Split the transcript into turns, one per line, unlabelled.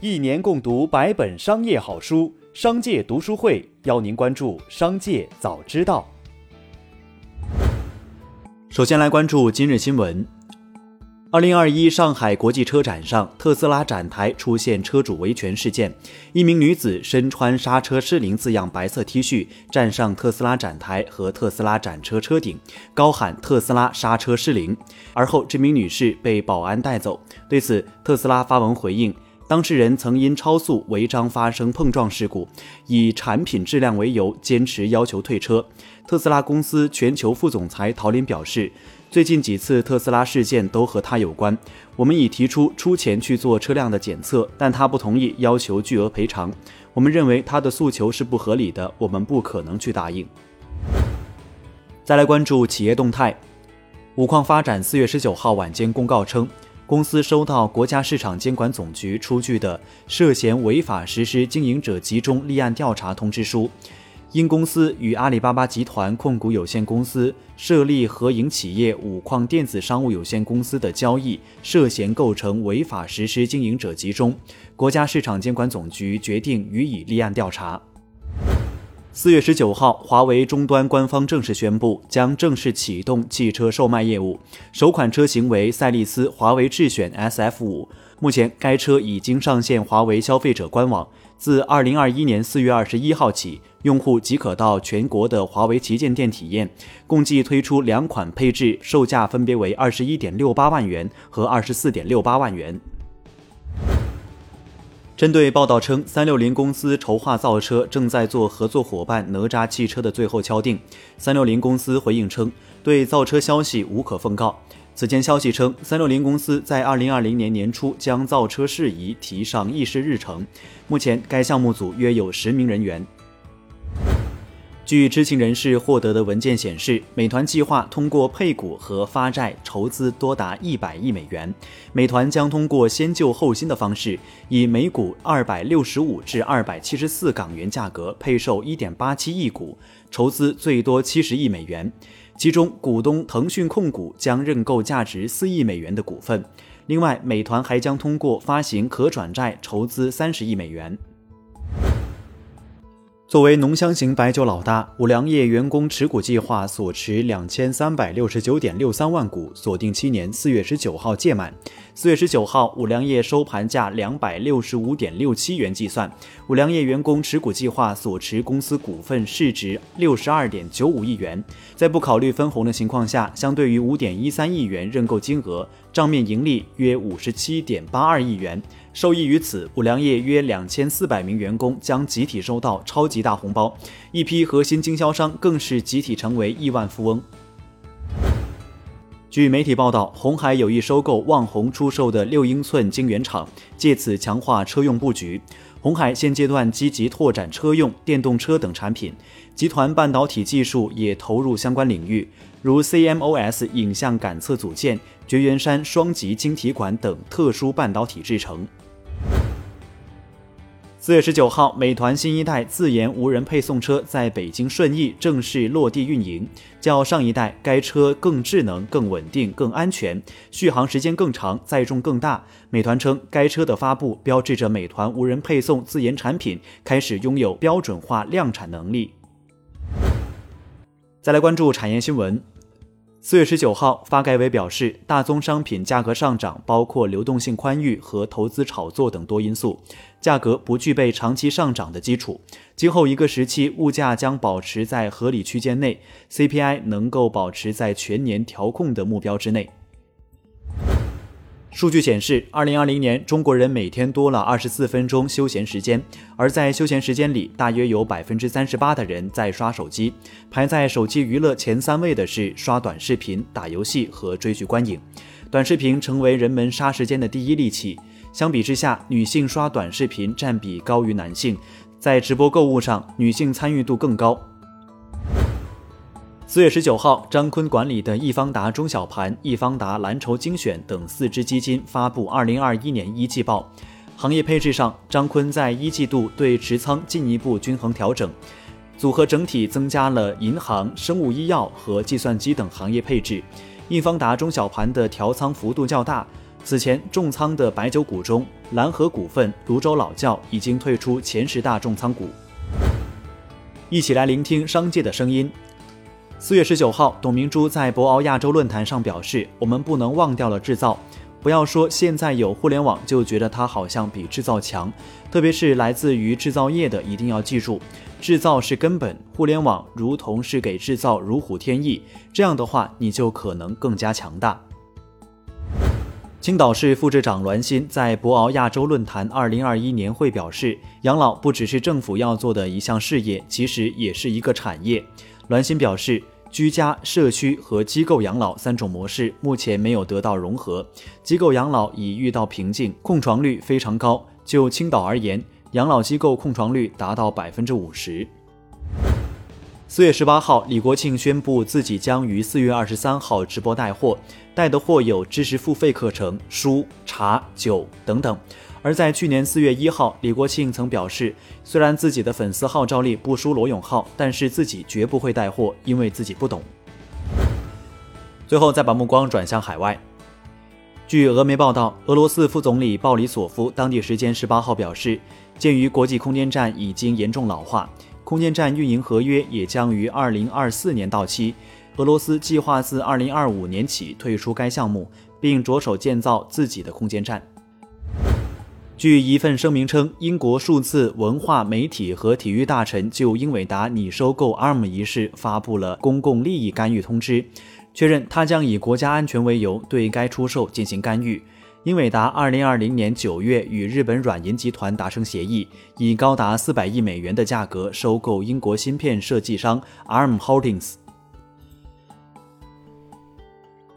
一年共读百本商业好书，商界读书会邀您关注商界早知道。首先来关注今日新闻。二零二一上海国际车展上，特斯拉展台出现车主维权事件。一名女子身穿“刹车失灵”字样白色 T 恤，站上特斯拉展台和特斯拉展车车顶，高喊“特斯拉刹车失灵”。而后，这名女士被保安带走。对此，特斯拉发文回应。当事人曾因超速违章发生碰撞事故，以产品质量为由坚持要求退车。特斯拉公司全球副总裁陶林表示，最近几次特斯拉事件都和他有关。我们已提出出钱去做车辆的检测，但他不同意，要求巨额赔偿。我们认为他的诉求是不合理的，我们不可能去答应。再来关注企业动态，五矿发展四月十九号晚间公告称。公司收到国家市场监管总局出具的涉嫌违法实施经营者集中立案调查通知书，因公司与阿里巴巴集团控股有限公司设立合营企业五矿电子商务有限公司的交易涉嫌构成违法实施经营者集中，国家市场监管总局决定予以立案调查。四月十九号，华为终端官方正式宣布，将正式启动汽车售卖业务。首款车型为赛力斯华为智选 SF 五，目前该车已经上线华为消费者官网。自二零二一年四月二十一号起，用户即可到全国的华为旗舰店体验。共计推出两款配置，售价分别为二十一点六八万元和二十四点六八万元。针对报道称三六零公司筹划造车，正在做合作伙伴哪吒汽车的最后敲定，三六零公司回应称，对造车消息无可奉告。此前消息称，三六零公司在二零二零年年初将造车事宜提上议事日程，目前该项目组约有十名人员。据知情人士获得的文件显示，美团计划通过配股和发债筹资多达一百亿美元。美团将通过先旧后新的方式，以每股二百六十五至二百七十四港元价格配售一点八七亿股，筹资最多七十亿美元。其中，股东腾讯控股将认购价值四亿美元的股份。另外，美团还将通过发行可转债筹资三十亿美元。作为浓香型白酒老大，五粮液员工持股计划所持两千三百六十九点六三万股，锁定七年，四月十九号届满。四月十九号，五粮液收盘价两百六十五点六七元计算，五粮液员工持股计划所持公司股份市值六十二点九五亿元。在不考虑分红的情况下，相对于五点一三亿元认购金额，账面盈利约五十七点八二亿元。受益于此，五粮液约两千四百名员工将集体收到超级大红包，一批核心经销商更是集体成为亿万富翁。据媒体报道，红海有意收购旺宏出售的六英寸晶圆厂，借此强化车用布局。红海现阶段积极拓展车用电动车等产品，集团半导体技术也投入相关领域，如 CMOS 影像感测组件、绝缘栅双极晶体管等特殊半导体制成。四月十九号，美团新一代自研无人配送车在北京顺义正式落地运营。较上一代，该车更智能、更稳定、更安全，续航时间更长，载重更大。美团称，该车的发布标志着美团无人配送自研产品开始拥有标准化量产能力。再来关注产业新闻。四月十九号，发改委表示，大宗商品价格上涨包括流动性宽裕和投资炒作等多因素，价格不具备长期上涨的基础。今后一个时期，物价将保持在合理区间内，CPI 能够保持在全年调控的目标之内。数据显示，二零二零年中国人每天多了二十四分钟休闲时间，而在休闲时间里，大约有百分之三十八的人在刷手机。排在手机娱乐前三位的是刷短视频、打游戏和追剧观影。短视频成为人们杀时间的第一利器。相比之下，女性刷短视频占比高于男性，在直播购物上，女性参与度更高。四月十九号，张坤管理的易方达中小盘、易方达蓝筹精选等四只基金发布二零二一年一季报。行业配置上，张坤在一季度对持仓进一步均衡调整，组合整体增加了银行、生物医药和计算机等行业配置。易方达中小盘的调仓幅度较大，此前重仓的白酒股中，蓝河股份、泸州老窖已经退出前十大重仓股。一起来聆听商界的声音。四月十九号，董明珠在博鳌亚洲论坛上表示：“我们不能忘掉了制造。”不要说现在有互联网就觉得它好像比制造强，特别是来自于制造业的，一定要记住，制造是根本，互联网如同是给制造如虎添翼，这样的话你就可能更加强大。青岛市副市长栾鑫在博鳌亚洲论坛二零二一年会表示，养老不只是政府要做的一项事业，其实也是一个产业。栾鑫表示。居家、社区和机构养老三种模式目前没有得到融合，机构养老已遇到瓶颈，空床率非常高。就青岛而言，养老机构空床率达到百分之五十。四月十八号，李国庆宣布自己将于四月二十三号直播带货，带的货有知识付费课程、书、茶、酒等等。而在去年四月一号，李国庆曾表示，虽然自己的粉丝号召力不输罗永浩，但是自己绝不会带货，因为自己不懂。最后再把目光转向海外，据俄媒报道，俄罗斯副总理鲍里索夫当地时间十八号表示，鉴于国际空间站已经严重老化，空间站运营合约也将于二零二四年到期，俄罗斯计划自二零二五年起退出该项目，并着手建造自己的空间站。据一份声明称，英国数字文化媒体和体育大臣就英伟达拟收购 ARM 一事发布了公共利益干预通知，确认他将以国家安全为由对该出售进行干预。英伟达2020年9月与日本软银集团达成协议，以高达400亿美元的价格收购英国芯片设计商 ARM Holdings。